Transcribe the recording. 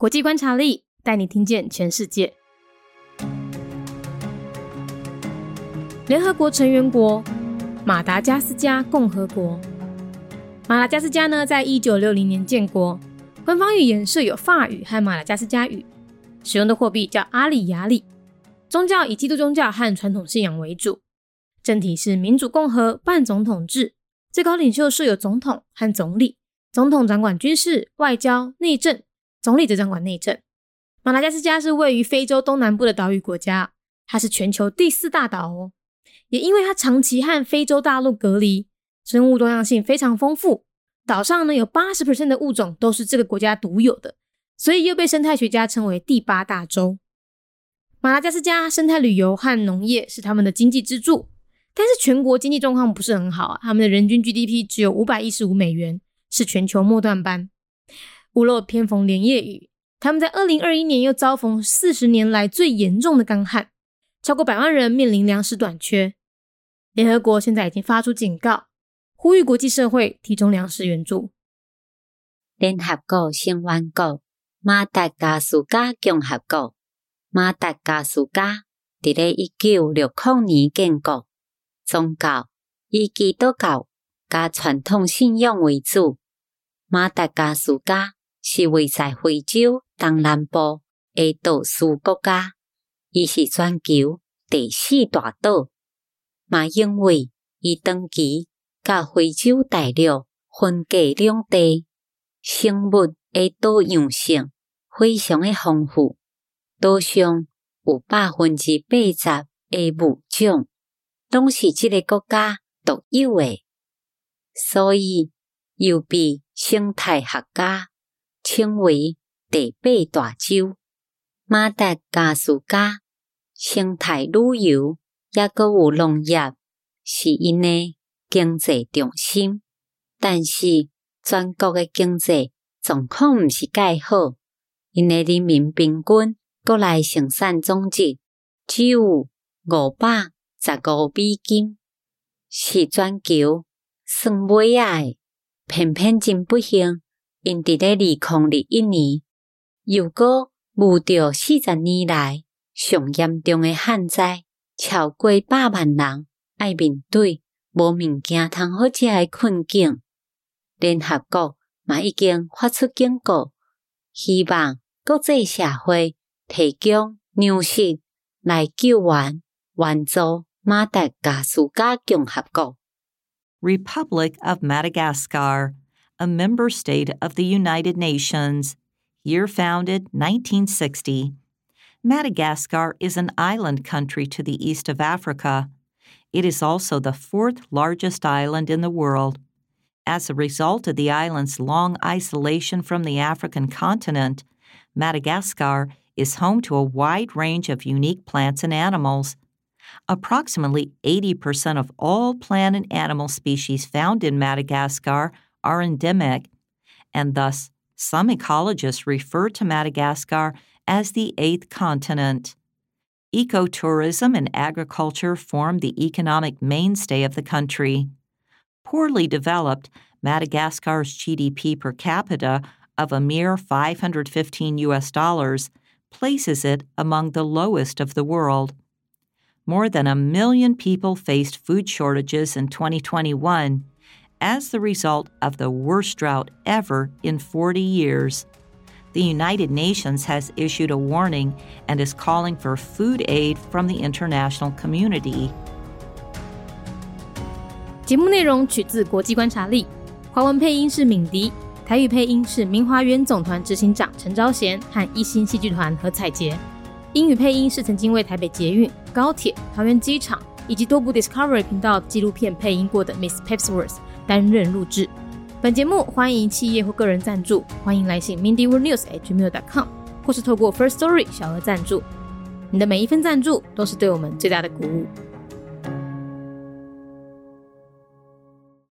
国际观察力带你听见全世界。联合国成员国马达加斯加共和国。马达加斯加呢，在一九六零年建国，官方语言设有法语和马达加斯加语，使用的货币叫阿里亚里，宗教以基督宗教和传统信仰为主，政体是民主共和半总统制，最高领袖设有总统和总理，总统掌管军事、外交、内政。总理则掌管内政。马达加斯加是位于非洲东南部的岛屿国家，它是全球第四大岛哦。也因为它长期和非洲大陆隔离，生物多样性非常丰富。岛上呢有八十 percent 的物种都是这个国家独有的，所以又被生态学家称为第八大洲。马达加斯加生态旅游和农业是他们的经济支柱，但是全国经济状况不是很好啊。他们的人均 GDP 只有五百一十五美元，是全球末段班。屋漏偏逢连夜雨，他们在二零二一年又遭逢四十年来最严重的干旱，超过百万人面临粮食短缺。联合国现在已经发出警告，呼吁国际社会提供粮食援助。联合国成员国马达加斯加共和国，马达加斯加伫咧一九六零年建国，宗教以基督教加传统信仰为主。马达加斯加。是位在非洲东南部的岛屿国家，伊是全球第四大岛，嘛因为伊长期甲非洲大陆分隔两地，生物的多样性非常的丰富，岛上有百分之八十的物种拢是即个国家独有的，所以又被生态学家。称为第八大洲，马达加斯加生态旅游抑阁有农业是因诶经济重心，但是全国诶经济状况毋是介好，因诶人民平均国内生产总值只有五百十五美金，是全球算尾仔诶，偏偏真不幸。因伫咧二零二一年，又过遇着四十年来上严重诶旱灾，超过百万人爱面对无物件通好食诶困境。联合国嘛已经发出警告，希望国际社会提供粮食来救援援助马达加斯加共和国 （Republic of Madagascar）。A member state of the United Nations. Year founded 1960. Madagascar is an island country to the east of Africa. It is also the fourth largest island in the world. As a result of the island's long isolation from the African continent, Madagascar is home to a wide range of unique plants and animals. Approximately 80% of all plant and animal species found in Madagascar are endemic, and thus some ecologists refer to Madagascar as the eighth continent. Ecotourism and agriculture form the economic mainstay of the country. Poorly developed, Madagascar's GDP per capita of a mere 515 US dollars places it among the lowest of the world. More than a million people faced food shortages in 2021, as the result of the worst drought ever in 40 years. The United Nations has issued a warning and is calling for food aid from the international community. 节目内容取自国际观察力，华文配音是敏迪，台语配音是明华园总团执行长陈昭贤和一星戏剧团何彩杰，英语配音是曾经为台北捷运、高铁、桃园机场以及多部 Discovery 频道纪录片配音过的 Miss Pepsworth。 担任录制。本节目欢迎企业或个人赞助，欢迎来信 mindyworldnews@gmail.com，或是透过 First Story 小额赞助。你的每一份赞助都是对我们最大的鼓舞。